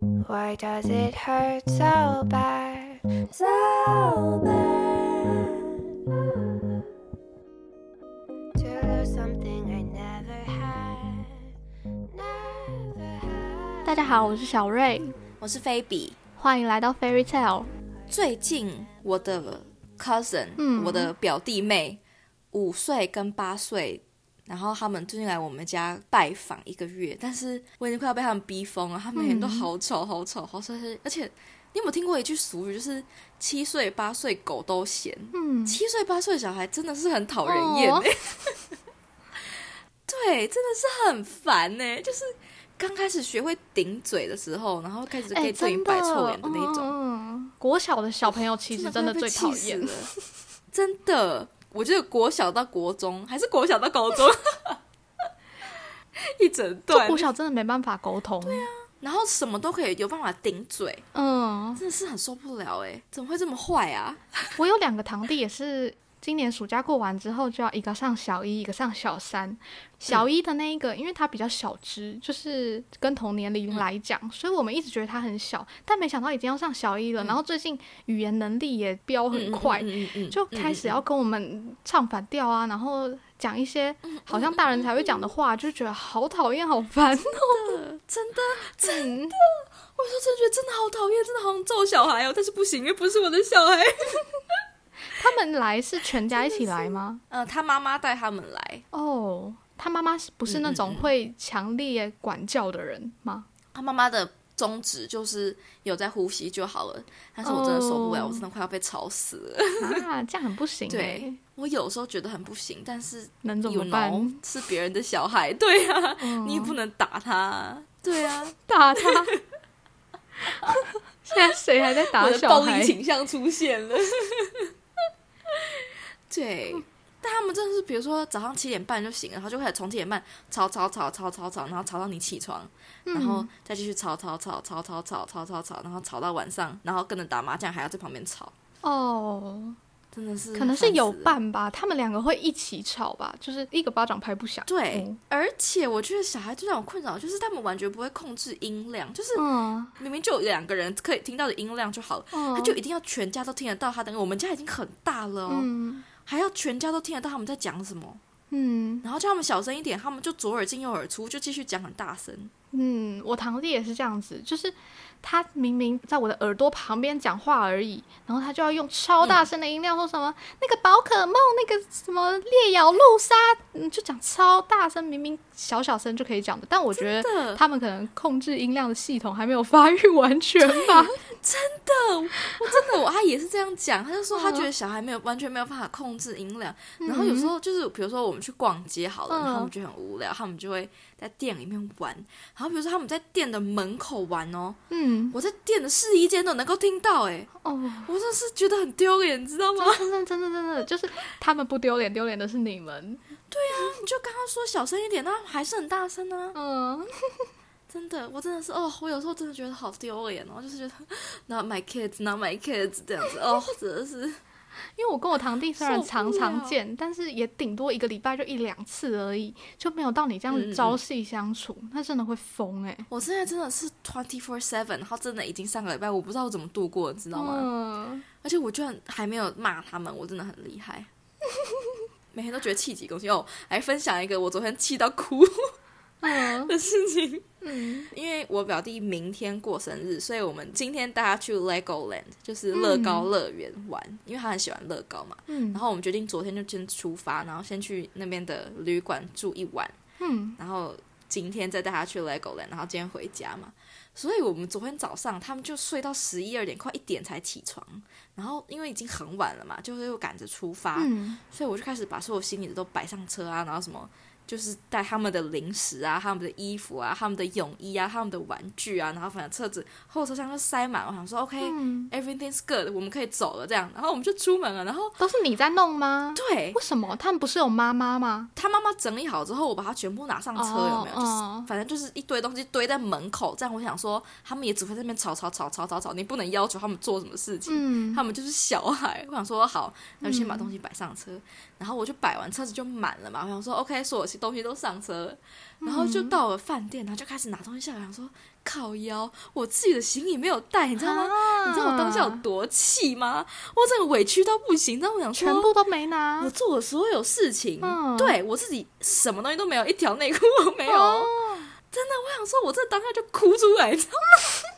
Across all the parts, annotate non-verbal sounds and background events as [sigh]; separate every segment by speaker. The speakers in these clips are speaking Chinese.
Speaker 1: Why does it hurt so bad? So bad. To lose something I never had. Never had.
Speaker 2: 大家好，我是小瑞，
Speaker 3: 我是菲比。
Speaker 2: 欢迎来到 Fairy Tale。
Speaker 3: 最近我的 cousin，、
Speaker 2: 嗯
Speaker 3: 我的表弟妹，五岁跟八岁，然后他们最近来我们家拜访一个月，但是我已经快要被他们逼疯了，他们每天都好丑、好丑、好丑，而且你有没有听过一句俗语，就是七岁八岁狗都嫌，
Speaker 2: 嗯，
Speaker 3: 七岁八岁的小孩真的是很讨人厌、
Speaker 2: 哦。
Speaker 3: 欸。[laughs] 对，真的是很烦呢、就是刚开始学会顶嘴的时候，然后开始可以
Speaker 2: 哎，
Speaker 3: 对你摆臭脸的那种。
Speaker 2: 嗯，国小的小朋友其实真的最讨厌。
Speaker 3: 了，真的。我记得国小到国中，还是国小到高中，[laughs] 一整
Speaker 2: 就
Speaker 3: 段
Speaker 2: 国，小真的没办法沟通。对啊，
Speaker 3: 然后什么都可以有办法顶嘴，
Speaker 2: 嗯，
Speaker 3: 真的是很受不了哎！怎么会这么坏啊？[laughs]
Speaker 2: 我有两个堂弟也是。今年暑假过完之后，就要一个上小一，一个上小三。小一的那一个，因为他比较小只，就是跟同年龄来讲，所以我们一直觉得他很小，但没想到已经要上小一了。然后最近语言能力也飙很快，就开始要跟我们唱反调啊，然后讲一些好像大人才会讲的话，就觉得好讨厌、好烦哦。
Speaker 3: 真的，真 [laughs]
Speaker 2: 嗯
Speaker 3: 的，我说真的觉得真的好讨厌，真的好想揍小孩哦，但是不行，因为不是我的小孩。[laughs]
Speaker 2: 他们来是全家一起来吗？
Speaker 3: 呃，他妈妈带他们来，
Speaker 2: 哦，他妈妈是不是那种会强烈管教的人吗？
Speaker 3: 他妈妈的宗旨就是有在呼吸就好了，但是我真的受不了，
Speaker 2: 哦
Speaker 3: 我真的快要被吵死了。
Speaker 2: 啊，这样很不行 [laughs]
Speaker 3: 对
Speaker 2: 哎，
Speaker 3: 我有时候觉得很不行，但是
Speaker 2: 能怎么办
Speaker 3: ？know 是别人的小孩，对啊，
Speaker 2: 嗯
Speaker 3: 你也不能打他，对啊，
Speaker 2: 打他。[laughs] 现在谁还在打
Speaker 3: 我的暴力？倾向出现了。对，但他们真的是，比如说早上七点半就醒了，然后就开始从七点半吵吵吵吵吵吵，然后吵到你起床，然后
Speaker 2: 嗯
Speaker 3: 再继续吵吵吵吵吵吵吵吵吵，然后吵到晚上，然后跟着打麻将还要在旁边吵，
Speaker 2: 哦，
Speaker 3: 真的是
Speaker 2: 可能是有伴吧，他们两个会一起吵吧，就是一个巴掌拍不响。
Speaker 3: 对，
Speaker 2: 嗯
Speaker 3: 而且我觉得小孩最让我困扰就是他们完全不会控制音量，就是
Speaker 2: 嗯。
Speaker 3: 明明就有两个人可以听到的音量就好了，
Speaker 2: 嗯，
Speaker 3: 他就一定要全家都听得到他的。我们家已经很大了哦，
Speaker 2: 嗯
Speaker 3: 还要全家都听得到他们在讲什么，
Speaker 2: 嗯
Speaker 3: 然后叫他们小声一点，他们就左耳进右耳出，就继续讲很大声。
Speaker 2: 嗯，我堂弟也是这样子，就是他明明在我的耳朵旁边讲话而已，然后他就要用超大声的音量说什么、那个宝可梦那个什么烈咬路杀，嗯，就讲超大声，明明小小声就可以讲的，但我觉得他们可能控制音量的系统还没有发育完全吧。[laughs]
Speaker 3: 的，我真的我阿姨也是这样讲，她就说她
Speaker 2: 嗯
Speaker 3: 觉得小孩没有完全没有办法控制音量，然后有时候就是比如说我们去逛街好了，
Speaker 2: 嗯。
Speaker 3: 然后他们觉得很无聊，他们就会在店里面玩，然后比如说他们在店的门口玩哦，
Speaker 2: 嗯，
Speaker 3: 我在店的试衣间都能够听到，哎，
Speaker 2: 哦，
Speaker 3: 我真的是觉得很丢脸，你知道吗？
Speaker 2: 真的真的真的，就是他们不丢脸，丢脸的是你们。
Speaker 3: 你就跟他说小声一点，那还是很大声啊，
Speaker 2: 嗯，
Speaker 3: 真的，我真的是哦，我有时候真的觉得好丢脸哦，就是觉得 [laughs] not my kids, not my kids 这样子，哦，[laughs] 真的是。
Speaker 2: 因为我跟我堂弟虽然常常见，但是也顶多一个礼拜就一两次而已，就没有到你这样子朝夕相处，那真的会疯哎、
Speaker 3: 我现在真的是 twenty four seven，然后真的已经上个礼拜，我不知道我怎么度过，你知道吗？
Speaker 2: 嗯，
Speaker 3: 而且我居然还没有骂他们，我真的很厉害。[laughs] 每天都觉得气急攻心哦，来分享一个我昨天气到哭
Speaker 2: 嗯
Speaker 3: 的事情。
Speaker 2: 嗯
Speaker 3: 因为我表弟明天过生日，所以我们今天带他去 Legoland，就是乐高乐园玩，因为他很喜欢乐高嘛。
Speaker 2: 嗯
Speaker 3: 然后我们决定昨天就先出发，然后先去那边的旅馆住一晚，
Speaker 2: 嗯
Speaker 3: 然后今天再带他去 Legoland，然后今天回家嘛。所以我们昨天早上他们就睡到十一二点，快一点才起床。然后因为已经很晚了嘛，就是又赶着出发，
Speaker 2: 嗯
Speaker 3: 所以我就开始把所有行李都摆上车啊，然后什么就是带他们的零食啊、他们的衣服啊、他们的泳衣啊、他们的玩具啊，然后反正车子后车厢就塞满。我想说
Speaker 2: 嗯
Speaker 3: ，，OK，everything's、good，我们可以走了这样。然后我们就出门了，然后
Speaker 2: 都是你在弄吗？
Speaker 3: 对
Speaker 2: 为什么他们不是有妈妈吗？
Speaker 3: 他妈妈整理好之后，我把它全部拿上车，有没有？就是
Speaker 2: 哦
Speaker 3: 反正就是一堆东西堆在门口，这样我想说，他们也只会在那边吵吵吵吵吵吵，你不能要求他们做什么事情。
Speaker 2: 嗯
Speaker 3: 他们就是小孩，我想说好，那就先把东西摆上车，然后我就摆完车子就满了嘛。我想说 OK，所有行东西都上车了，然后就到了饭店，然后就开始拿东西下来，想说靠腰，我自己的行李没有带，你知道吗？
Speaker 2: 啊
Speaker 3: 你知道我当下有多气吗？我真的委屈到不行。但我想说，
Speaker 2: 全部都没拿
Speaker 3: 我，做的所有事情，
Speaker 2: 嗯
Speaker 3: 对我自己什么东西都没有，一条内裤都没有。
Speaker 2: 哦
Speaker 3: 真的，我想说，我这当下就哭出来，你知道吗？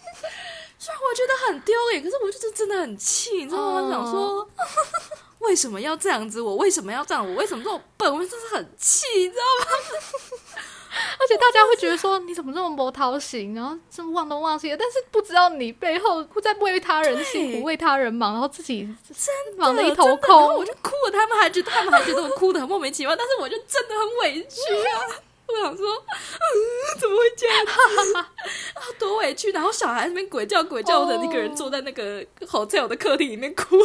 Speaker 3: 虽然我觉得很丢脸，可是我就是真的很气，你知道吗？
Speaker 2: 哦
Speaker 3: 想说 [laughs] 为什么要这样子？我为什么要这样？我为什么这么笨？我真是很气，你知道吗？[laughs]
Speaker 2: 而且大家会觉得说你怎么这么没讨型，然后这么忘东忘西的，但是不知道你背后在为他人辛
Speaker 3: 对
Speaker 2: 苦、为他人忙，然后自己
Speaker 3: 真
Speaker 2: 忙得一头
Speaker 3: 空然后我。就哭了，他们还觉得他们还觉得我哭的很莫名其妙，但是我就真的很委屈啊。我想说，嗯，怎么会这样子 [laughs] 啊？多委屈！然后小孩在那边鬼叫鬼叫的，
Speaker 2: 哦
Speaker 3: 一个人坐在那个 hotel 的客厅里面哭，[laughs]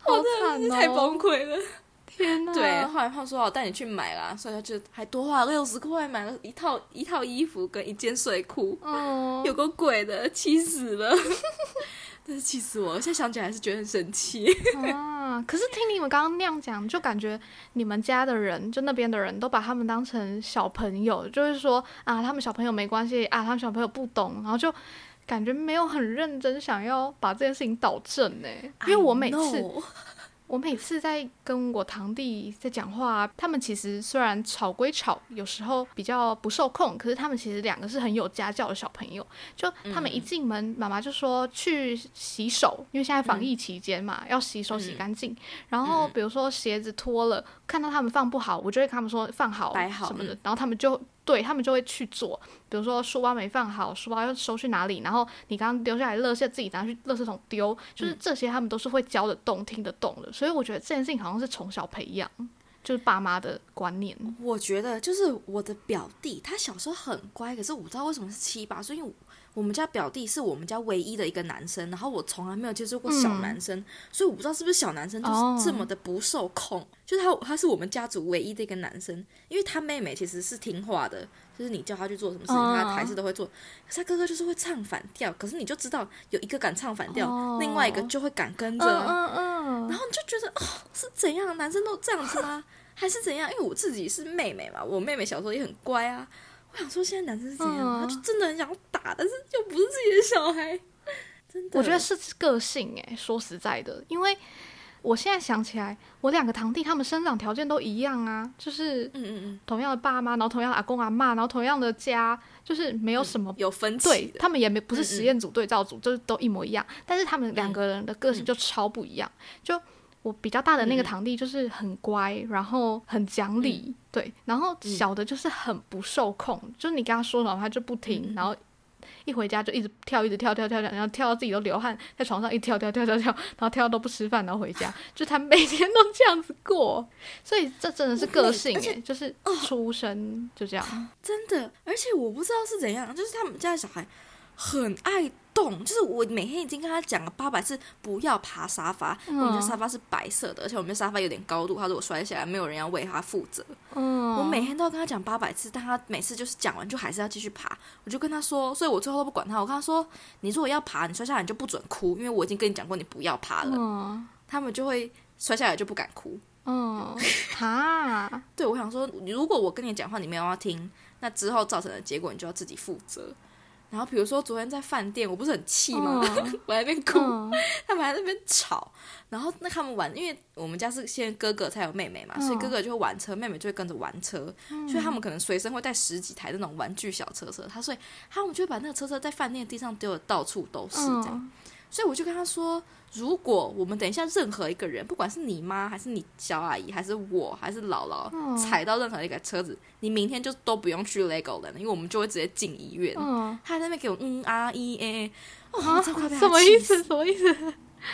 Speaker 2: 好惨哦！
Speaker 3: 太崩溃了。
Speaker 2: 天哪！
Speaker 3: 对，后来他说我带你去买啦，所以他就还多花了六十块买了一套一套衣服跟一件睡裤，
Speaker 2: 哦，
Speaker 3: 有个鬼的，气死了。[laughs] 真是气死我了！现在想起来还是觉得很生气。
Speaker 2: 啊，可是听你们刚刚那样讲，就感觉你们家的人，就那边的人都把他们当成小朋友，就是说啊，他们小朋友没关系啊，他们小朋友不懂，然后就感觉没有很认真想要把这件事情导正呢。因为我每次 [laughs] 我每次在跟我堂弟在讲话，他们其实虽然吵归吵，有时候比较不受控，可是他们其实两个是很有家教的小朋友。就他们一进门，妈妈就说去洗手，因为现在防疫期间嘛，要洗手洗干净。然后比如说鞋子脱了，看到他们放不好，我就会跟他们说放好
Speaker 3: 摆好
Speaker 2: 什么的
Speaker 3: 嗯，
Speaker 2: 然后他们就对他们就会去做。比如说书包没放好，书包要收去哪里，然后你刚刚丢下来的垃圾自己拿去垃圾桶丢，就是这些他们都是会教得动、听得懂的。所以我觉得这件事情好像是从小培养，就是爸妈的观念。
Speaker 3: 我觉得就是我的表弟，他小时候很乖，可是我不知道为什么是七八岁，因为我我们家表弟是我们家唯一的一个男生，然后我从来没有接触过小男生，所以我不知道是不是小男生就是这么的不受控。就是他他是我们家族唯一的一个男生，因为他妹妹其实是听话的，就是你叫他去做什么事情，
Speaker 2: 哦
Speaker 3: 他还是都会做。可是他哥哥就是会唱反调，可是你就知道有一个敢唱反调，
Speaker 2: 哦
Speaker 3: 另外一个就会敢跟着。
Speaker 2: 嗯嗯
Speaker 3: 然后你就觉得哦，是怎样？男生都这样子吗？[laughs] 还是怎样？因为我自己是妹妹嘛，我妹妹小时候也很乖啊。我想说，现在男生是怎样？
Speaker 2: 嗯
Speaker 3: 他就真的很想打，但是又不是自己的小孩，真的。
Speaker 2: 我觉得是个性诶、说实在的，因为我现在想起来，我两个堂弟他们生长条件都一样啊，就是
Speaker 3: 嗯嗯嗯，
Speaker 2: 同样的爸妈，然后同样的阿公阿妈，然后同样的家，就是没有什么
Speaker 3: 有分歧
Speaker 2: 对。他们也没不是实验组、对照组，就是都一模一样。但是他们两个人的个性就超不一样。就我比较大的那个堂弟就是很乖，然后很讲理，对，然后小的就是很不受控，就是你跟他说什么他就不听，然后。一回家就一直跳，一直跳，跳跳跳，然后跳到自己都流汗，在床上一跳跳跳跳跳，然后跳到都不吃饭，然后回家，[laughs] 就他每天都这样子过，所以这真的是个性
Speaker 3: 而且
Speaker 2: 诶，就是出生就这样，
Speaker 3: 真的，而且我不知道是怎样，就是他们家的小孩很爱动，就是我每天已经跟他讲了八百次不要爬沙发，我们家
Speaker 2: 嗯
Speaker 3: 沙发是白色的，而且我们家沙发有点高度，他如果摔下来，没有人要为他负责。
Speaker 2: 嗯，
Speaker 3: 我每天都要跟他讲八百次，但他每次就是讲完就还是要继续爬。我就跟他说，所以我最后都不管他。我跟他说，你如果要爬，你摔下来你就不准哭，因为我已经跟你讲过你不要爬了。
Speaker 2: 嗯
Speaker 3: 他们就会摔下来就不敢哭。
Speaker 2: 嗯，[laughs] 哈，
Speaker 3: 对，我想说，如果我跟你讲话你没有要听，那之后造成的结果你就要自己负责。然后比如说昨天在饭店，我不是很气吗？
Speaker 2: 嗯。[laughs]
Speaker 3: 我在那边哭，
Speaker 2: 嗯。
Speaker 3: 他们还在那边吵，然后那他们玩，因为我们家是先哥哥才有妹妹嘛，
Speaker 2: 嗯。
Speaker 3: 所以哥哥就会玩车，妹妹就会跟着玩车，所以他们可能随身会带十几台那种玩具小车车，他所以他们就会把那个车车在饭店地上丢的到处都是这样，
Speaker 2: 嗯
Speaker 3: 所以我就跟他说，如果我们等一下任何一个人，不管是你妈还是你小阿姨，还是我还是姥姥，
Speaker 2: 嗯
Speaker 3: 踩到任何一个车子，你明天就都不用去 Lego 了，因为我们就会直接进医院。
Speaker 2: 嗯，
Speaker 3: 他还在那边给我嗯啊一 a，哦，
Speaker 2: 啊
Speaker 3: 我真的快被
Speaker 2: 什么意思？
Speaker 3: 死
Speaker 2: 什么意思？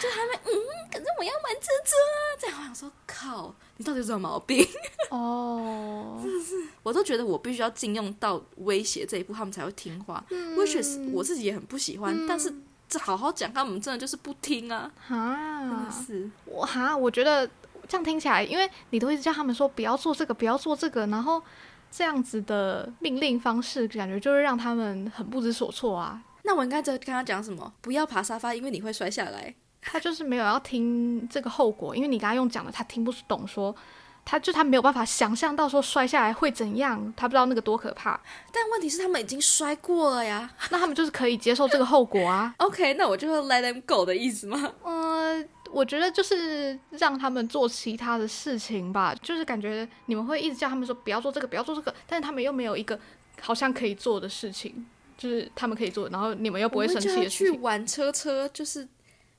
Speaker 3: 可是我要玩车车啊！这样我想说，靠，你到底有什么毛病？[laughs]
Speaker 2: 哦，真的是
Speaker 3: 我都觉得我必须要禁用到威胁这一步，他们才会听话。威胁是我自己也很不喜欢，但是这好好讲，他们真的就是不听啊！真
Speaker 2: 哈，
Speaker 3: 是，
Speaker 2: 我哈，我觉得这样听起来，因为你都一直叫他们说不要做这个，不要做这个，然后这样子的命令方式，感觉就是让他们很不知所措啊。
Speaker 3: 那我应该在跟他讲什么？不要爬沙发，因为你会摔下来。
Speaker 2: 他就是没有要听这个后果，因为你刚刚用讲的，他听不懂说他就他没有办法想象到说摔下来会怎样，他不知道那个多可怕。
Speaker 3: 但问题是他们已经摔过了呀。[laughs]
Speaker 2: 那他们就是可以接受这个后果啊。[laughs]
Speaker 3: OK，那我就会 let them go 的意思吗？
Speaker 2: 嗯、我觉得就是让他们做其他的事情吧，就是感觉你们会一直叫他们说不要做这个，不要做这个，但是他们又没有一个好像可以做的事情，就是他们可以做，然后你们又不会生气的事情。
Speaker 3: 去玩车车，就是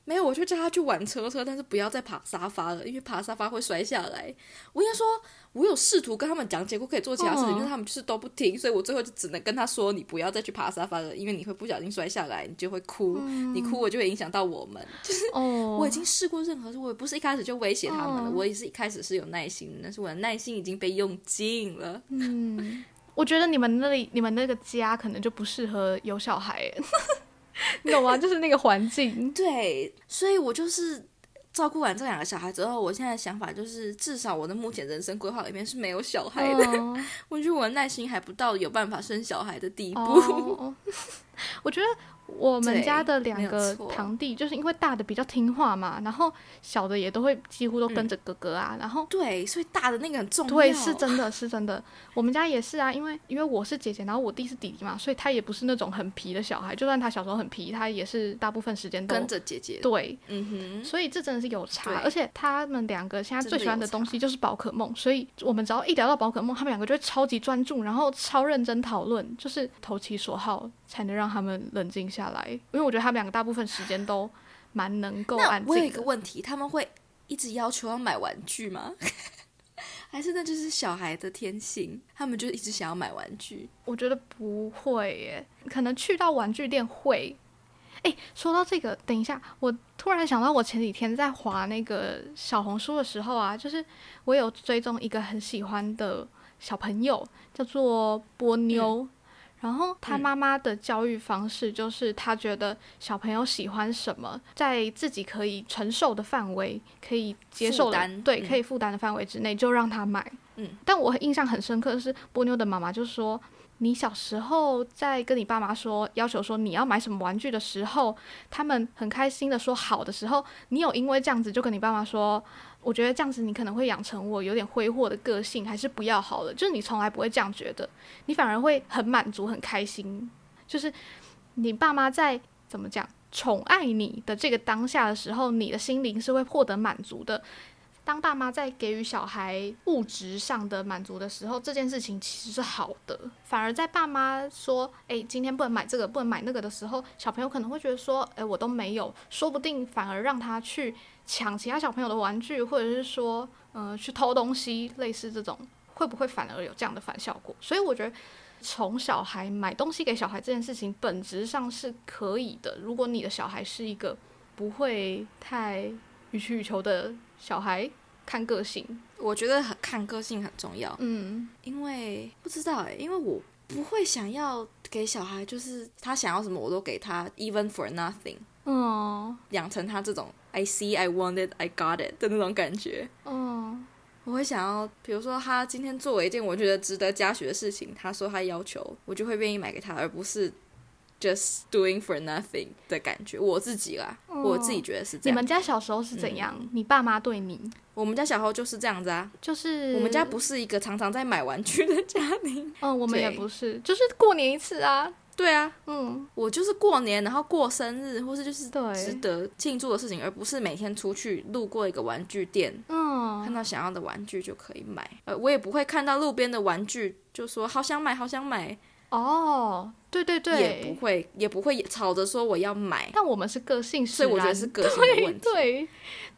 Speaker 3: 没有，我就叫他去玩车车，但是不要再爬沙发了，因为爬沙发会摔下来。我应该说，我有试图跟他们讲解过可以做其他事情，
Speaker 2: 嗯
Speaker 3: 但是他们就是都不听，所以我最后就只能跟他说，你不要再去爬沙发了，因为你会不小心摔下来，你就会哭，你哭我就会影响到我们。
Speaker 2: 就是哦，
Speaker 3: 我已经试过任何事，我也不是一开始就威胁他们了，
Speaker 2: 嗯
Speaker 3: 我也是一开始是有耐心的，但是我的耐心已经被用尽了。
Speaker 2: 嗯，我觉得你们那里你们那个家可能就不适合有小孩，[laughs] 你懂吗？就是那个环境。[laughs]
Speaker 3: 对，所以我就是照顾完这两个小孩之后，我现在的想法就是，至少我的目前人生规划里面是没有小孩的。
Speaker 2: 嗯 [laughs]
Speaker 3: 我觉得我的耐心还不到有办法生小孩的地步。
Speaker 2: 哦，我觉得我们家的两个堂弟，就是因为大的比较听话嘛，然后小的也都会几乎都
Speaker 3: 嗯
Speaker 2: 跟着哥哥啊，然后。
Speaker 3: 对，所以大的那个很重要。
Speaker 2: 对，是真的，是真的。我们家也是啊，因为因为我是姐姐，然后我弟是弟弟嘛，所以他也不是那种很皮的小孩。就算他小时候很皮，他也是大部分时间都
Speaker 3: 跟着姐姐。
Speaker 2: 对。
Speaker 3: 嗯哼，
Speaker 2: 所以这真的是有差，而且他们两个现在最喜欢的东西就是宝可梦，所以我们只要一聊到宝可梦，他们两个就会超级专注，然后超认真讨论，就是投其所好，才能让他们冷静下来。因为我觉得他们两个大部分时间都蛮能够
Speaker 3: 那
Speaker 2: 安
Speaker 3: 我有一。个问题，他们会一直要求要买玩具吗？[laughs] 还是那就是小孩的天性，他们就一直想要买玩具？
Speaker 2: 我觉得不会耶，可能去到玩具店会。诶，说到这个，等一下，我突然想到，我前几天在划那个小红书的时候啊，就是我有追踪一个很喜欢的小朋友，叫做波妞。然后他
Speaker 3: 嗯。
Speaker 2: 妈妈的教育方式就是，他觉得小朋友喜欢什么，在自己可以承受的范围、可以接受的对
Speaker 3: 嗯。
Speaker 2: 可以负担的范围之内，就让他买。
Speaker 3: 嗯，
Speaker 2: 但我印象很深刻的是，波妞的妈妈就说，你小时候在跟你爸妈说要求说你要买什么玩具的时候，他们很开心的说好的时候，你有因为这样子就跟你爸妈说，我觉得这样子你可能会养成我有点挥霍的个性，还是不要好了。就是你从来不会这样觉得，你反而会很满足、很开心。就是你爸妈在怎么讲宠爱你的这个当下的时候，你的心灵是会获得满足的。当爸妈在给予小孩物质上的满足的时候，这件事情其实是好的。反而在爸妈说“诶，今天不能买这个，不能买那个”的时候，小朋友可能会觉得说“诶，我都没有”，说不定反而让他去抢其他小朋友的玩具，或者是说，呃，去偷东西，类似这种，会不会反而有这样的反效果？所以我觉得。从小孩买东西给小孩这件事情，本质上是可以的。如果你的小孩是一个不会太予取予求的小孩，看个性，
Speaker 3: 我觉得很看个性很重要，
Speaker 2: 嗯，
Speaker 3: 因为不知道哎，因为我不会想要给小孩，就是他想要什么我都给他，even for nothing，
Speaker 2: 嗯
Speaker 3: 养成他这种 I see I want it I got it 的那种感觉。
Speaker 2: 嗯
Speaker 3: 我会想要，比如说他今天做了一件我觉得值得嘉许的事情，他说他要求，我就会愿意买给他，而不是 just doing for nothing 的感觉。我自己啦，我自己觉得是这样。
Speaker 2: 你们家小时候是怎样？你爸妈对你
Speaker 3: 我们家小时候就是这样子啊，
Speaker 2: 就是
Speaker 3: 我们家不是一个常常在买玩具的家庭。
Speaker 2: 嗯，我们也不是，就是过年一次啊，
Speaker 3: 对啊，
Speaker 2: 嗯，
Speaker 3: 我就是过年，然后过生日，或是就是
Speaker 2: 对。
Speaker 3: 值得庆祝的事情，而不是每天出去路过一个玩具店，嗯。看
Speaker 2: 嗯，
Speaker 3: 到想要的玩具就可以买。呃，我也不会看到路边的玩具就说好想买，好想买，
Speaker 2: 哦，对对对。
Speaker 3: 也不，会，也不会吵着说我要买。
Speaker 2: 但我们是个性使
Speaker 3: 所以我觉得是个性的问题。[laughs]
Speaker 2: 对，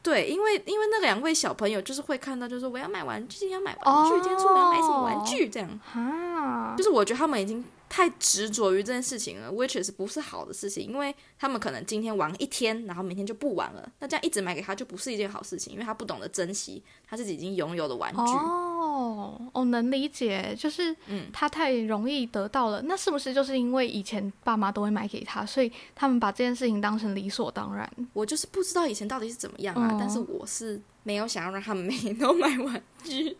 Speaker 3: 对，因为因为那两位小朋友就是会看到，就是说我要买玩具，今天要买玩具，
Speaker 2: 哦。
Speaker 3: 今天出门要买什么玩具，这样。
Speaker 2: 哈。
Speaker 3: 就，是我觉得他们已经太执着于这件事情了，which is 不是好的事情，因为他们可能今天玩一天，然后明天就不玩了，那这样一直买给他就不是一件好事情，因为他不懂得珍惜他自己已经拥有的玩具。
Speaker 2: 哦，哦，能理解，就是
Speaker 3: 嗯
Speaker 2: 他太容易得到了，那是不是就是因为以前爸妈都会买给他，所以他们把这件事情当成理所当然？
Speaker 3: 我就是不知道以前到底是怎么样啊，
Speaker 2: 哦
Speaker 3: 但是我是没有想要让他们 [laughs] 每天都买玩具，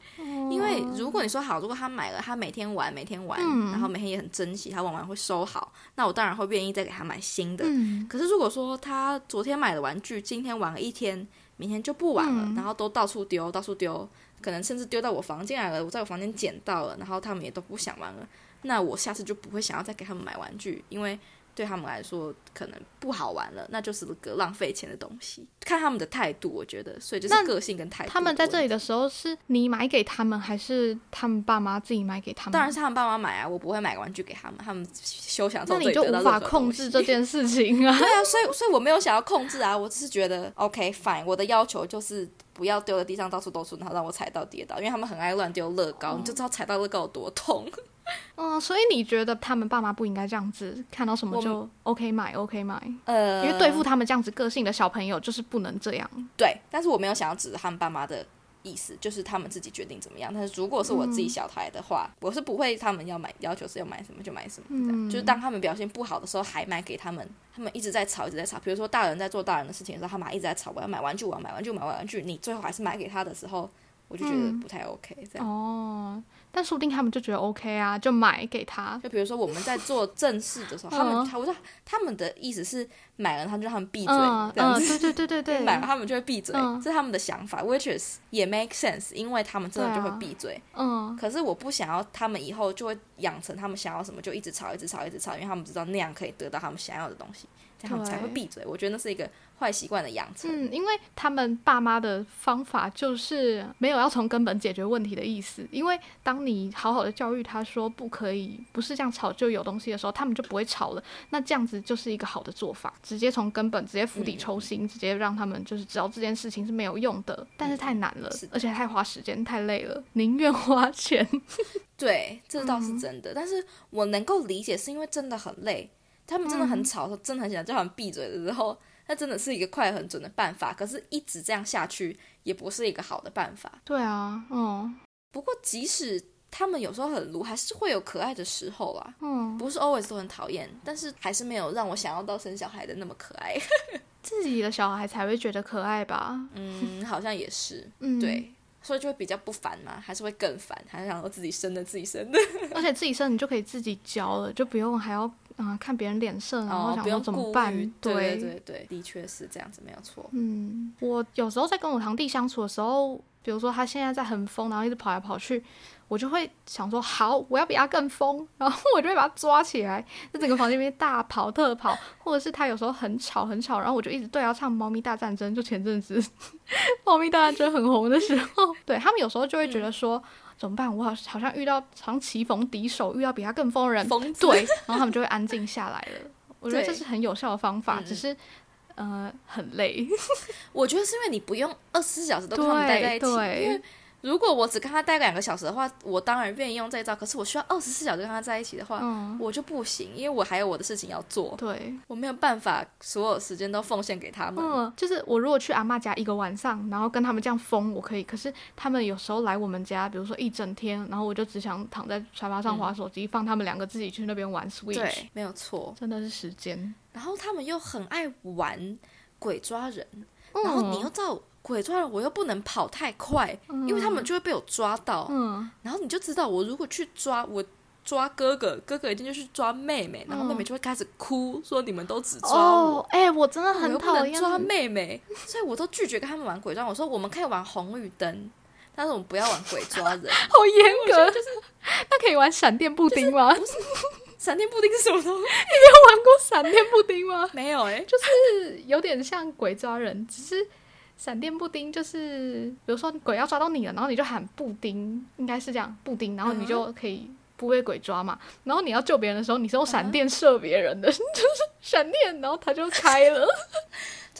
Speaker 3: 因为如果你说好，如果他买了，他每天玩，每天玩，
Speaker 2: 嗯。
Speaker 3: 然后每天也很珍惜，他玩完会收好，那我当然会愿意再给他买新的。
Speaker 2: 嗯，
Speaker 3: 可是如果说他昨天买的玩具，今天玩了一天，明天就不玩了，
Speaker 2: 嗯。
Speaker 3: 然后都到处丢，到处丢，可能甚至丢到我房间来了，我在我房间捡到了，然后他们也都不想玩了，那我下次就不会想要再给他们买玩具，因为对他们来说可能不好玩了，那就是个浪费钱的东西。看他们的态度，我觉得，所以就是
Speaker 2: 那
Speaker 3: 个性跟态度。
Speaker 2: 他们在这里，的时候是你买给他们，还是他们爸妈自己买给他们？
Speaker 3: 当然是他们爸妈买啊，我不会买玩具给他们，他们休想
Speaker 2: 那你就无法控制这件事情啊。[laughs]
Speaker 3: 对啊，所以所以我没有想要控制啊，我只是觉得 OK fine，我的要求就是不要丢在地上到处都是，然后让我踩到跌倒，因为他们很爱乱丢乐高，你就知道踩到乐高有多痛。[laughs]
Speaker 2: 嗯，所以你觉得他们爸妈不应该这样子，看到什么就 OK 买 OK 买，
Speaker 3: 呃，
Speaker 2: 因为对付他们这样子个性的小朋友就是不能这样。
Speaker 3: 对，但是我没有想要指他们爸妈的意思，就是他们自己决定怎么样。但是如果是我自己小孩的话，我是不会他们要买要求是要买什么就买什么，这样、
Speaker 2: 嗯
Speaker 3: 就是当他们表现不好的时候还买给他们，他们一直在吵一直在吵。比如说大人在做大人的事情的时候，他们还一直在吵，我要买玩具，我要买玩具，买玩具，你最后还是买给他的时候，我就觉得
Speaker 2: 嗯
Speaker 3: 不太 OK。这样，
Speaker 2: 哦，但说不定他们就觉得 OK 啊，就买给他。
Speaker 3: 就比如说我们在做正事的时候，他们我说他们的意思是买了他就让他们闭嘴，这样子。
Speaker 2: 对对对对 [laughs] 对，
Speaker 3: 买了他们就会闭嘴，
Speaker 2: 嗯
Speaker 3: 这是他们的想法，which is 也 make sense，因为他们真的就会闭嘴。
Speaker 2: 嗯
Speaker 3: 可是我不想要他们以后就会养成他们想要什么就一直吵，一直吵，一直吵，因为他们知道那样可以得到他们想要的东西，这样他们才会闭嘴。我觉得那是一个坏习惯的养成。
Speaker 2: 嗯，因为他们爸妈的方法就是没有要从根本解决问题的意思。因为当你好好的教育他说不可以，不是这样吵就有东西的时候，他们就不会吵了。那这样子就是一个好的做法，直接从根本直接釜底抽薪，直接让他们就是知道这件事情是没有用的，但是太难了而且太花时间，太累了，宁愿花钱。[laughs]
Speaker 3: 对，这倒
Speaker 2: 嗯
Speaker 3: 是真的。但是我能够理解，是因为真的很累，他们真的很
Speaker 2: 嗯
Speaker 3: 吵，真的很想叫他们闭嘴的时候，那真的是一个快很准的办法。可是，一直这样下去也不是一个好的办法。
Speaker 2: 对啊，嗯
Speaker 3: 不过，即使他们有时候很鲁，还是会有可爱的时候啊。
Speaker 2: 嗯，
Speaker 3: 不是 always 都很讨厌，但是还是没有让我想要到生小孩的那么可爱。[laughs]
Speaker 2: 自己的小孩才会觉得可爱吧？
Speaker 3: 嗯，好像也是，
Speaker 2: 嗯，。
Speaker 3: 对，所以就会比较不烦嘛，还是会更烦，还是想要自己生的自己生的，[laughs]
Speaker 2: 而且自己生你就可以自己教了，就不用还要嗯、呃看别人脸色，然后
Speaker 3: 哦，
Speaker 2: 想说
Speaker 3: 不用
Speaker 2: 怎么办
Speaker 3: 对对对，的确是这样子，没有错。
Speaker 2: 嗯，我有时候在跟我堂弟相处的时候，比如说他现在在很疯，然后一直跑来跑去，我就会想说好，我要比他更疯，[laughs] 然后我就会把他抓起来，在整个房间里面大跑特跑，或者是他有时候很吵很吵，然后我就一直对他唱《猫咪大战争》，就前阵子 [laughs]《猫咪大战争》很红的时候，对他们有时候就会觉得说。怎么办？我好好像遇到好像棋逢敌手，遇到比他更疯的人，对，然后他们就会安静下来了。[laughs] 我觉得这是很有效的方法，
Speaker 3: 嗯
Speaker 2: 只是呃很累。
Speaker 3: 我觉得是因为你不用二十四小时都跟他们待在一起，因为如果我只跟他待两个小时的话，我当然愿意用这一招。可是我需要二十四小时跟他在一起的话，
Speaker 2: 嗯，
Speaker 3: 我就不行，因为我还有我的事情要做，
Speaker 2: 对，
Speaker 3: 我没有办法所有时间都奉献给他们。
Speaker 2: 嗯，就是我如果去阿妈家一个晚上，然后跟他们这样疯，我可以。可是他们有时候来我们家，比如说一整天，然后我就只想躺在沙发上
Speaker 3: 嗯
Speaker 2: 划手机，放他们两个自己去那边玩 Switch，
Speaker 3: 对，没有错。
Speaker 2: 真的是时间。
Speaker 3: 然后他们又很爱玩鬼抓人，
Speaker 2: 嗯
Speaker 3: 然后你又知道鬼抓人，我又不能跑太快，因为他们就会被我抓到。
Speaker 2: 嗯
Speaker 3: 然后你就知道，我如果去抓我抓哥哥，哥哥一定就去抓妹妹，然后妹妹就会开始哭，说你们都只抓我。
Speaker 2: 哦，哎、我真的很讨厌
Speaker 3: 能抓妹妹，所以我都拒绝跟他们玩鬼抓。我说我们可以玩红绿灯，但是我们不要玩鬼抓人。[laughs]
Speaker 2: 好严格，就是 [laughs] 那可以玩闪电布丁吗？
Speaker 3: 闪电布丁是什么东西？[laughs]
Speaker 2: 你有玩过闪电布丁吗？
Speaker 3: 没有哎、
Speaker 2: 就是有点像鬼抓人，只是闪电布丁就是，比如说鬼要抓到你了，然后你就喊布丁，应该是这样，布丁，然后你就可以不被鬼抓嘛。然后你要救别人的时候，你是用闪电射别人的，[laughs] 就是闪电，然后它就开了。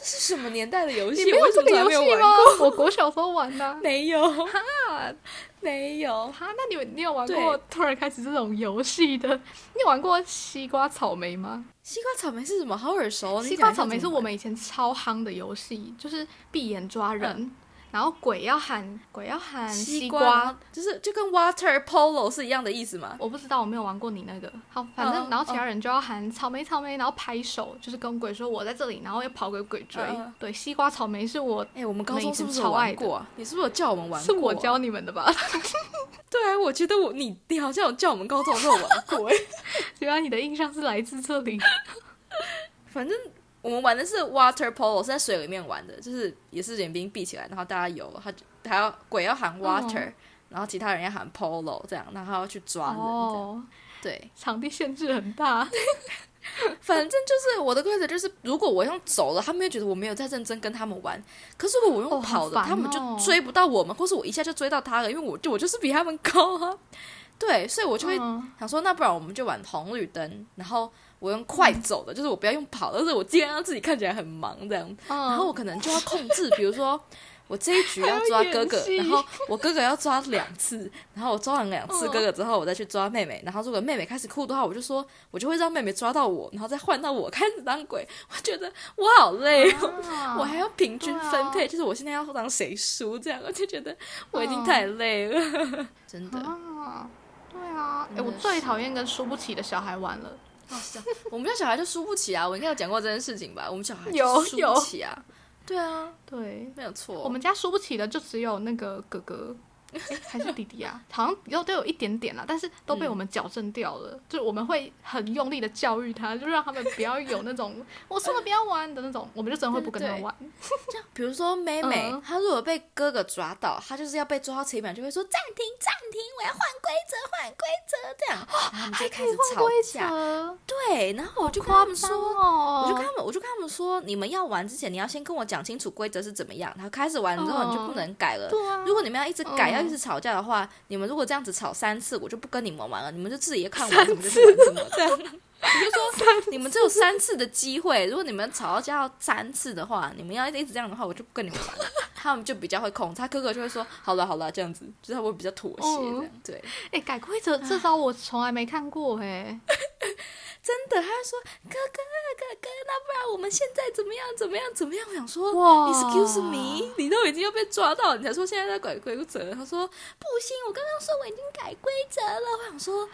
Speaker 3: 这是什么年代的游戏？
Speaker 2: 你没有这个游戏吗？我国小时候玩的啊。[laughs]
Speaker 3: 没有，
Speaker 2: 哈
Speaker 3: 没有。
Speaker 2: 哈，那你有你有玩过突然开始这种游戏的？[laughs] 你有玩过西瓜草莓吗？
Speaker 3: 西瓜草莓是什么？好耳熟。你
Speaker 2: 西瓜草莓是我们以前超夯的游戏，就是闭眼抓人，
Speaker 3: 嗯
Speaker 2: 然后鬼要喊鬼要喊
Speaker 3: 西
Speaker 2: 西
Speaker 3: 瓜，就是就跟 water polo 是一样的意思吗？
Speaker 2: 我不知道，我没有玩过你那个。好，反正、
Speaker 3: 嗯
Speaker 2: 然后其他人就要喊草莓草莓，然后拍手，就是跟鬼说我在这里，然后要跑给鬼追。
Speaker 3: 嗯
Speaker 2: 对，西瓜草莓是我
Speaker 3: 哎、我们高中是不是
Speaker 2: 超
Speaker 3: 过啊？你是不是有叫我们玩
Speaker 2: 是、我教。你们的吧？[laughs]
Speaker 3: 对啊，我觉得我你你好像有叫我们高中的时候玩过哎。[laughs]
Speaker 2: 原来你的印象是来自这里。
Speaker 3: 反正我们玩的是 water polo，是在水里面玩的，就是也是眼睛闭起来，然后大家游，他就还要鬼要喊 water，、然后其他人要喊 polo 这样，然后要去抓人这样。
Speaker 2: 哦，
Speaker 3: 对，
Speaker 2: 场地限制很大。[laughs]
Speaker 3: 反正就是我的规则就是，如果我用走了，他们会觉得我没有在认真跟他们玩。可是如果我
Speaker 2: 哦
Speaker 3: 用跑的，
Speaker 2: 好烦
Speaker 3: 他们就
Speaker 2: 哦
Speaker 3: 追不到我们，或是我一下就追到他了，因为我就我就是比他们高啊。对，所以我就会
Speaker 2: 嗯
Speaker 3: 想说，那不然我们就玩红绿灯，然后我用快走的，就是我不要用跑的，但是我尽量让自己看起来很忙这样。
Speaker 2: 嗯
Speaker 3: 然后我可能就要控制，比如说 [laughs] 我这一局要抓哥哥然后我哥哥要抓两次，然后我抓完两次
Speaker 2: 嗯
Speaker 3: 哥哥之后，我再去抓妹妹。然后如果妹妹开始哭的话，我就说我就会让妹妹抓到我，然后再换到我开始当鬼。我觉得我好累哦。
Speaker 2: 啊
Speaker 3: 我还要平均分配，就是我现在要让谁输，这样我就觉得我已经
Speaker 2: 嗯
Speaker 3: 太累了，真的。
Speaker 2: 啊，对啊，哎、我最讨厌跟输不起的小孩玩了。
Speaker 3: 我们家小孩就输不起啊，我应该有讲过这件事情吧？我们小孩输不起啊，对啊，
Speaker 2: 对，
Speaker 3: 没有错。
Speaker 2: 我们家输不起的就只有那个哥哥，哎、还是弟弟啊？好像有都有一点点啦，但是都被我们矫正掉了。就我们会很用力的教育他，就让他们不要有那种我说了不要玩的那种，我们就真的会不跟他玩。[laughs]
Speaker 3: 比如说妹妹，
Speaker 2: 嗯
Speaker 3: 她如果被哥哥抓到，她就是要被抓到前一秒就会说暂停暂停，我要换规则换规则这样，然后他们就
Speaker 2: 还可以
Speaker 3: 开始吵
Speaker 2: 换规
Speaker 3: 架。
Speaker 2: 则，
Speaker 3: 对，然后我就跟他们说。
Speaker 2: 哦！
Speaker 3: 我就跟他们，我就跟他们说，你们要玩之前，你要先跟我讲清楚规则是怎么样。然后开始玩之后，
Speaker 2: 嗯
Speaker 3: 你就不能改了。
Speaker 2: 对啊，
Speaker 3: 如果你们要一直改，
Speaker 2: 嗯
Speaker 3: 要一直吵架的话，你们如果这样子吵三次，我就不跟你们玩了。你们就自己看我怎么就是玩什么，这样。你就说你们只有三次的机会，如果你们吵到架要三次的话，你们要一直这样的话，我就不跟你们玩了。他们就比较会控制，他哥哥就会说好了好了这样子，就是他会比较妥协这样。
Speaker 2: 嗯
Speaker 3: 对，
Speaker 2: 哎、改规则这招我从来没看过哎、
Speaker 3: 真的，他就说哥哥哥哥，那不然我们现在怎么样怎么样怎么样？我想说
Speaker 2: 哇
Speaker 3: ，Excuse me，你都已经要被抓到了，你才说现在在改规则。他说不行，我刚刚说我已经改规则了。我想说，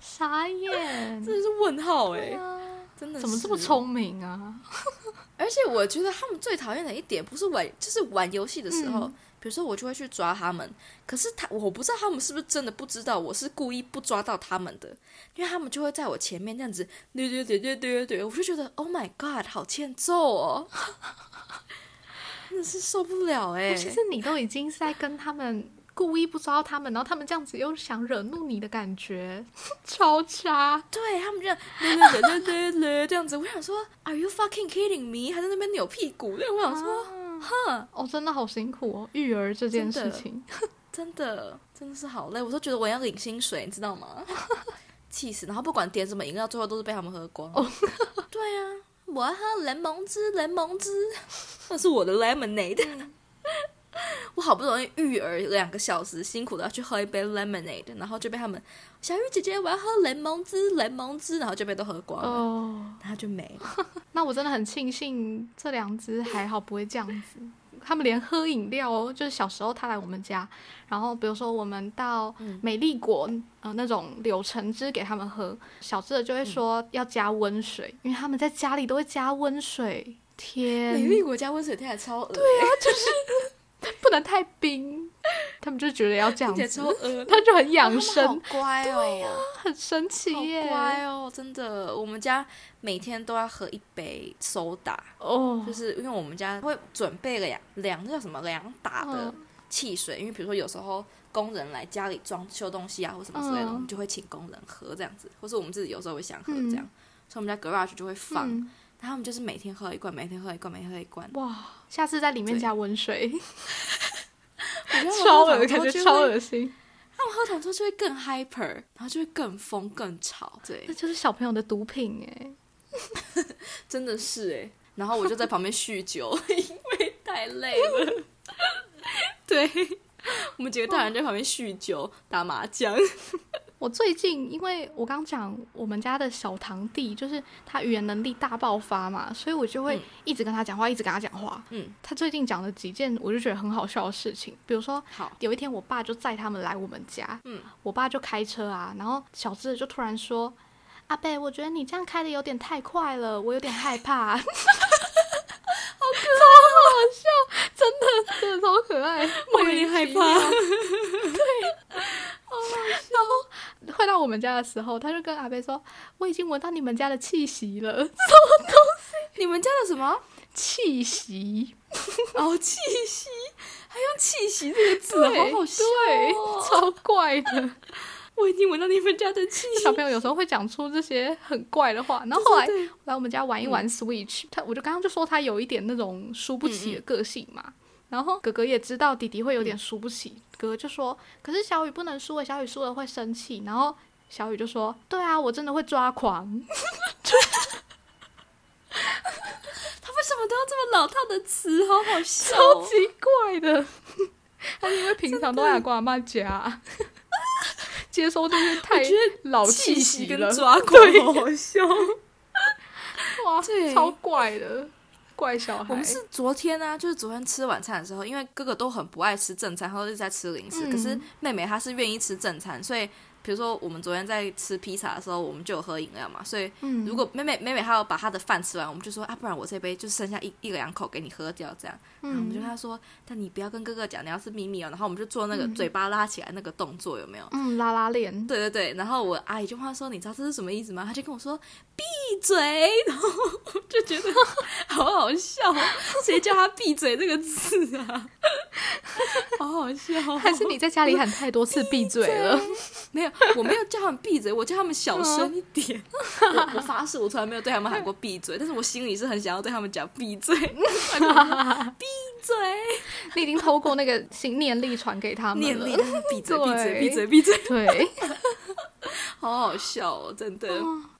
Speaker 2: 傻眼，
Speaker 3: 真的是问号哎、
Speaker 2: 啊。
Speaker 3: 真的
Speaker 2: 怎么这么？聪明啊？[laughs]
Speaker 3: 而且我觉得他们最讨厌的一点不是玩，就是玩游戏的时候，
Speaker 2: 嗯。
Speaker 3: 比如说我就会去抓他们，可是他我不知道他们是不是真的不知道我是故意不抓到他们的，因为他们就会在我前面这样子，对对对对对对，我就觉得 Oh my God，好欠揍哦，[laughs] 真的是受不了哎、
Speaker 2: 其实你都已经是在跟他们故意不抓到他们，然后他们这样子又想惹怒你的感觉，[laughs] 超差。
Speaker 3: 对他们这样对对对对对对这样子，我想说 Are you fucking kidding me？还在那边扭屁股，那我想说，哼。
Speaker 2: 哦，真的好辛苦哦，育儿这件事情。[laughs]
Speaker 3: 真的真的是好累，我都觉得我要领薪水，你知道吗？[laughs] 气死！然后不管点什么饮料，最后都是被他们喝光。
Speaker 2: 哦
Speaker 3: 对啊，我要喝柠檬汁，柠檬汁，那是我的 lemonade。[laughs] 我好不容易育儿两个小时，辛苦的要去喝一杯 lemonade，然后就被他们小玉姐姐我要喝柠檬汁，柠檬汁，然后就被都喝光了，
Speaker 2: 哦，
Speaker 3: 然后就没了。[laughs]
Speaker 2: 那我真的很庆幸这两只还好不会这样子。他们连喝饮料哦，就是小时候他来我们家，然后比如说我们到
Speaker 3: 嗯
Speaker 2: 美丽果，呃，那种柳橙汁给他们喝，小智的就会说要加温水，因为他们在家里都会加温水。天，
Speaker 3: 美丽果加温水天还超恶，对啊，
Speaker 2: 不能太冰，他们就觉得要这样子。他就很养生，
Speaker 3: 好乖哦。
Speaker 2: 很神奇
Speaker 3: 好
Speaker 2: 耶。
Speaker 3: 乖哦，真的，我们家每天都要喝一杯 soda，
Speaker 2: 哦，
Speaker 3: 就是因为我们家会准备两两那叫什么两打的
Speaker 2: 嗯。
Speaker 3: 汽水，因为比如说有时候工人来家里装修东西啊或什么之类的，
Speaker 2: 嗯。
Speaker 3: 我们就会请工人喝这样子，或是我们自己有时候会想喝
Speaker 2: 嗯。
Speaker 3: 这样，所以我们家 garage 就会放，
Speaker 2: 嗯
Speaker 3: 然后他们就是每天喝一罐，每天喝一罐，每天喝一罐，
Speaker 2: 哇，下次在里面加温水，[laughs] [laughs] 超恶，感觉超恶心。
Speaker 3: 他们喝糖之后就会更 hyper，然后就会更疯更吵，对
Speaker 2: 那，就是小朋友的毒品哎。[laughs]
Speaker 3: 真的是哎。然后我就在旁边酗酒，因为太累了。对，我们几个大人在旁边酗酒、打麻将。
Speaker 2: 我最近因为我刚讲我们家的小堂弟，就是他语言能力大爆发嘛，所以我就会
Speaker 3: 嗯。
Speaker 2: 一直跟他讲话，一直跟他讲话。
Speaker 3: 嗯，
Speaker 2: 他最近讲了几件我就觉得很好笑的事情，比如说
Speaker 3: 好，
Speaker 2: 有一天我爸就载他们来我们家，
Speaker 3: 嗯，
Speaker 2: 我爸就开车啊，然后小智的就突然说：“阿贝，我觉得你这样开的有点太快了，我有点害怕。[laughs] ”好可超好笑，真的真的超可爱，
Speaker 3: 我有点害怕
Speaker 2: 莫名其妙。[laughs] 对，然后会快到我们家的时候，他就跟阿贝说：“我已经闻到你们家的气息了。[laughs]
Speaker 3: 什么东西你们家的什么？”
Speaker 2: 气息，
Speaker 3: 哦，气息，还用气息这个字，好好笑、
Speaker 2: 对，
Speaker 3: 哦，
Speaker 2: 超怪的。[laughs]
Speaker 3: 我已经闻到你们家的气息。
Speaker 2: 小朋友有时候会讲出这些很怪的话，然后后来来我们家玩一玩 Switch，、他我就刚刚就说他有一点那种输不起的个性嘛。然后哥哥也知道弟弟会有点输不起，哥哥就说：“可是小雨不能输了，小雨输了会生气。”然后小雨就说：“对啊，我真的会抓狂。[laughs]
Speaker 3: 他为什么都要这么老套的词？好好”笑、
Speaker 2: 超
Speaker 3: 哦。
Speaker 2: 级怪的。[laughs] 他因为平常都爱跟阿妈家，接收这些太老
Speaker 3: 气
Speaker 2: 气
Speaker 3: 息跟
Speaker 2: 了，
Speaker 3: 抓狂，好好笑。[laughs]
Speaker 2: 哇
Speaker 3: 对，
Speaker 2: 超怪的，怪小孩。
Speaker 3: 我们是昨天呢、就是昨天吃晚餐的时候，因为哥哥都很不爱吃正餐，他都是在吃零食。
Speaker 2: 嗯
Speaker 3: 可是妹妹她是愿意吃正餐，所以比如说我们昨天在吃披萨的时候，我们就有喝饮料嘛。所以
Speaker 2: 嗯
Speaker 3: 如果妹妹妹妹她要把她的饭吃完，我们就说啊，不然我这杯就剩下一一两口给你喝掉，这样。然后我们就跟他说，但你不要跟哥哥讲，你要是秘密哦。然后我们就做那个嘴巴拉起来那个动作，有没有？
Speaker 2: 嗯拉拉链，
Speaker 3: 对对对，然后我阿姨就话说：“你知道这是什么意思吗？”她就跟我说：“闭嘴。”然后我就觉得好好笑，[laughs] 谁叫他闭嘴这个字啊？[laughs] 好好笑，
Speaker 2: 还是你在家里喊太多次闭嘴了？[laughs]
Speaker 3: 没有？我没有叫他们闭嘴，我叫他们小声一点。我我发誓，我从来没有对他们喊过闭嘴，但是我心里是很想要对他们讲闭嘴，闭嘴，
Speaker 2: 你已经透过那个心念力传给他们了
Speaker 3: 念力，闭嘴，闭嘴，
Speaker 2: 对
Speaker 3: 闭嘴，闭嘴。
Speaker 2: 对，[laughs]
Speaker 3: 好好笑哦，真的。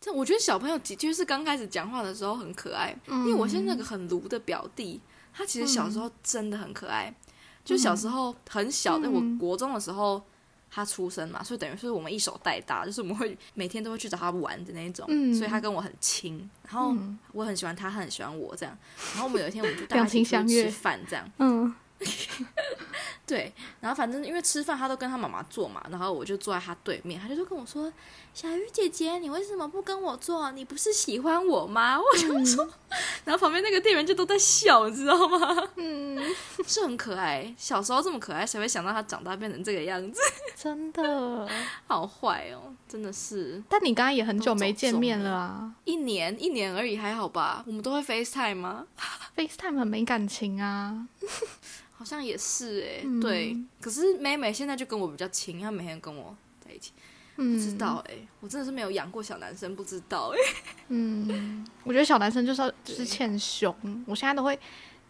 Speaker 3: 这我觉得小朋友的确是刚开始讲话的时候很可爱，
Speaker 2: 嗯。
Speaker 3: 因为我现在那个很卢的表弟，他其实小时候真的很可爱，就小时候很小，在、我
Speaker 2: 嗯
Speaker 3: 国中的时候。他出生嘛，所以等于是我们一手带大，就是我们会每天都会去找他玩的那种，
Speaker 2: 嗯。
Speaker 3: 所以他跟我很亲，然后
Speaker 2: 嗯。
Speaker 3: 我很喜欢他，他很喜欢我这样。然后我们有一天我们就大家
Speaker 2: 两
Speaker 3: 一起吃饭这样，
Speaker 2: 嗯 [laughs]
Speaker 3: 对，然后反正因为吃饭他都跟他妈妈坐嘛，然后我就坐在他对面，他就跟我说：“小鱼姐姐，你为什么不跟我坐？你不是喜欢我吗？” [laughs] 我就说，[laughs] 然后旁边那个店员就都在笑，你知道吗？
Speaker 2: 嗯，
Speaker 3: 是很可爱，小时候这么可爱，谁会想到他长大变成这个样子？
Speaker 2: 真的。
Speaker 3: 好坏哦，真的是
Speaker 2: 但你刚刚也很久没见面了啊
Speaker 3: 一年一年而已，还好吧？我们都会 FaceTime 吗
Speaker 2: ？，FaceTime 很没感情啊。
Speaker 3: 好像也是哎、
Speaker 2: 嗯
Speaker 3: 对。可是妹妹现在就跟我比较亲，她每天跟我在一起。不
Speaker 2: 嗯，
Speaker 3: 知道哎、我真的是没有养过小男生，不知道哎、[laughs]
Speaker 2: 嗯，我觉得小男生就是要就是欠凶，我现在都会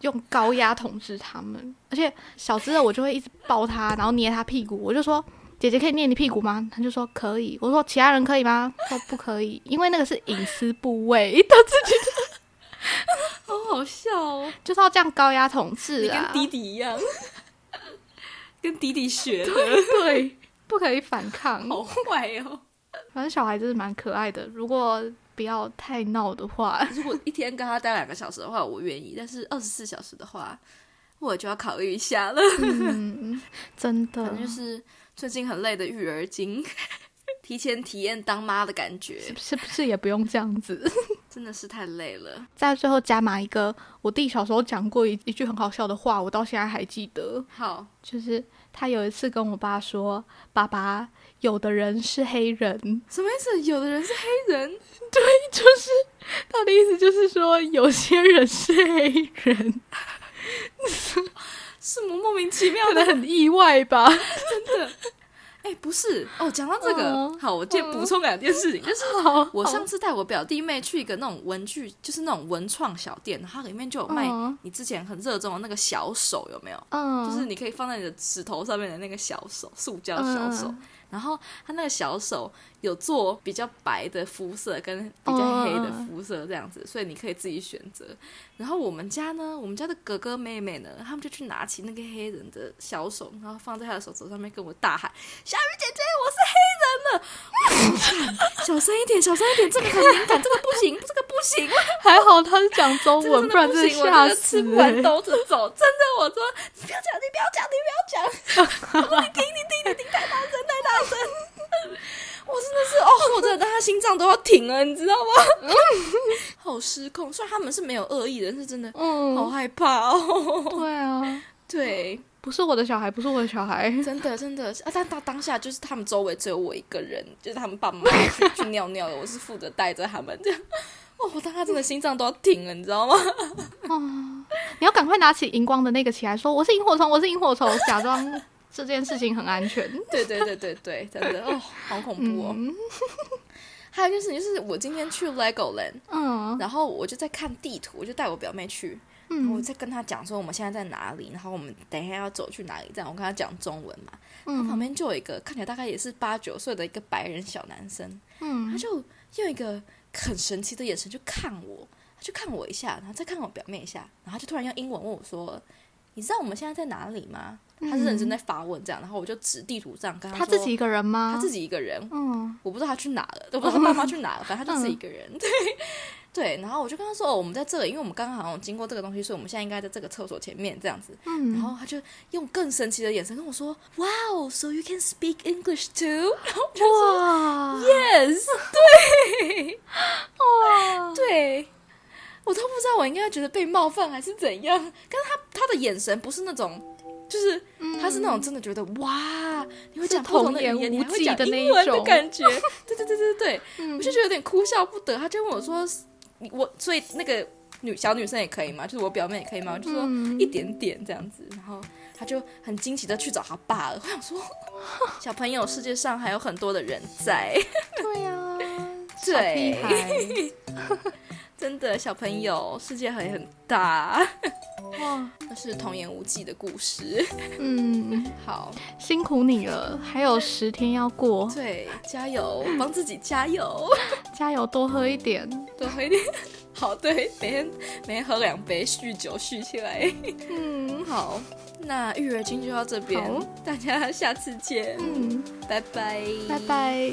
Speaker 2: 用高压统治他们，而且小只的我就会一直抱他，然后捏他屁股，我就说。姐姐可以捏你屁股吗？他就说可以。我说其他人可以吗？他说不可以，因为那个是隐私部位，[laughs] 他自己 [laughs]
Speaker 3: 好好笑哦！
Speaker 2: 就是要这样高压统治
Speaker 3: 你
Speaker 2: 啊。
Speaker 3: 跟弟弟一样，[laughs] 跟弟弟学的，
Speaker 2: 对，不可以反抗。[laughs]
Speaker 3: 好坏哦！
Speaker 2: 反正小孩子是蛮可爱的，如果不要太闹的话，
Speaker 3: 如果一天跟他待两个小时的话，我愿意；但是二十四小时的话，我就要考虑一下了。
Speaker 2: 嗯，真的
Speaker 3: 反正就是最近很累的育儿经，提前体验当妈的感觉，
Speaker 2: 是不是也不用这样子？
Speaker 3: 真的是太累了。
Speaker 2: 在最后加码一个，我弟小时候讲过一一句很好笑的话，我到现在还记得，
Speaker 3: 好，
Speaker 2: 就是他有一次跟我爸说：“爸爸，有的人是黑人。
Speaker 3: 什么意思？有的人是黑人，” [laughs] 对
Speaker 2: 就是他的意思就是说，有些人是黑人，[laughs]
Speaker 3: 什么莫名其妙的？
Speaker 2: 很意外吧？[laughs]
Speaker 3: 哎、不是哦。讲到这个，
Speaker 2: 嗯
Speaker 3: 好，我再补充两件事情，就是，我上次带我表弟妹去一个那种文具，就是那种文创小店，然后它里面就有卖
Speaker 2: 嗯
Speaker 3: 你之前很热衷的那个小手，有没有？
Speaker 2: 嗯，
Speaker 3: 就是你可以放在你的指头上面的那个小手，塑胶小手。
Speaker 2: 嗯
Speaker 3: 然后他那个小手有做比较白的肤色跟比较黑的肤色这样子，所以你可以自己选择。然后我们家呢，我们家的哥哥妹妹呢，他们就去拿起那个黑人的小手，然后放在他的手肘上面，跟我大喊：“小鱼姐姐，我是黑人了！”小声一点，小声一点，这个很敏感，这个不行，这个不行，
Speaker 2: 还好他是讲中文，不 [laughs] 然
Speaker 3: 真的
Speaker 2: 吓
Speaker 3: 这个
Speaker 2: 死、
Speaker 3: 吃不完
Speaker 2: 欸。
Speaker 3: 兜着走，真的，我说你不要讲，你不要讲，你不要讲，我说你听，你听，你听，太大声，太大声，[laughs] 我真的是哦，我真的他心脏都要停了，你知道吗？[laughs] 好失控，虽然他们是没有恶意的，但是真的嗯好
Speaker 2: 嗯，
Speaker 3: 害怕哦。
Speaker 2: 对啊，[laughs]
Speaker 3: 对，
Speaker 2: 不是我的小孩，不是我的小孩。
Speaker 3: 真的真的啊！但当当下就是他们周围只有我一个人，就是他们爸妈去去尿尿了，我是负责带着他们这样。哦，我当他真的心脏都要停了，你知道吗？
Speaker 2: 哦你要赶快拿起荧光的那个起来，说我是萤火虫，我是萤火虫，假装这件事情很安全。[laughs]
Speaker 3: 对对对对对，真的哦，好恐怖哦。
Speaker 2: 嗯 [laughs]
Speaker 3: 还有一件事情就是，我今天去 Legoland，
Speaker 2: 嗯
Speaker 3: 然后我就在看地图，我就带我表妹去，嗯我
Speaker 2: 嗯
Speaker 3: 在跟她讲说我们现在在哪里，然后我们等一下要走去哪里，这样我跟她讲中文嘛。嗯旁
Speaker 2: 嗯
Speaker 3: 边就有一个看起来大概也是八九岁的一个白人小男生，嗯他
Speaker 2: 嗯
Speaker 3: 就用一个很神奇的眼神就看我，他就看我一下，然后再看我表妹一下，然后就突然用英文问我说：“你知道我们现在在哪里吗？”他是认真在发问这样，然后我就指地图上跟他说
Speaker 2: 他自己一个人吗？
Speaker 3: 他自己一个人，
Speaker 2: 嗯
Speaker 3: 我不知道他去哪了，我不知道他爸妈去哪了，反正他就自己一个人。对对，然后我就跟他说：“哦，我们在这里，因为我们刚刚好像经过这个东西，所以我们现在应该在这个厕所前面这样子。”然
Speaker 2: 嗯，
Speaker 3: 后他就用更神奇的眼神跟我说哇哦 so you can speak English too？”
Speaker 2: 哇
Speaker 3: Yes，对，
Speaker 2: 哇，[laughs]
Speaker 3: 对，我都不知道我应该觉得被冒犯还是怎样。但是他他的眼神不是那种，就是他是那种真的觉得哇，你会讲不同的语言，
Speaker 2: 童言
Speaker 3: 你还会讲
Speaker 2: 无忌的那一
Speaker 3: 英文的
Speaker 2: 种
Speaker 3: 感觉。对对对对对，
Speaker 2: 嗯
Speaker 3: 我就觉得有点哭笑不得。他就问我说：“我所以那个女小女生也可以吗？就是我表妹也可以吗？”我就说
Speaker 2: 嗯
Speaker 3: 一点点这样子，然后他就很惊奇的去找他爸了。[laughs] 我想说，小朋友，世界上还有很多的人在。[laughs]
Speaker 2: 对呀，
Speaker 3: 对
Speaker 2: 小屁孩，[laughs]
Speaker 3: 真的，小朋友，世界还很大，
Speaker 2: 哇，
Speaker 3: 那是童言无忌的故事。
Speaker 2: 嗯，
Speaker 3: 好，
Speaker 2: 辛苦你了，还有十天要过，
Speaker 3: 对，加油，帮自己加油，
Speaker 2: 加油，多喝一点。
Speaker 3: 多喝一点。[laughs] 好，对，每天每天喝两杯，酗酒酗起来。
Speaker 2: 嗯。
Speaker 3: 好，那育儿经就到这边，大家下次见，
Speaker 2: 嗯，
Speaker 3: 拜拜，
Speaker 2: 拜拜。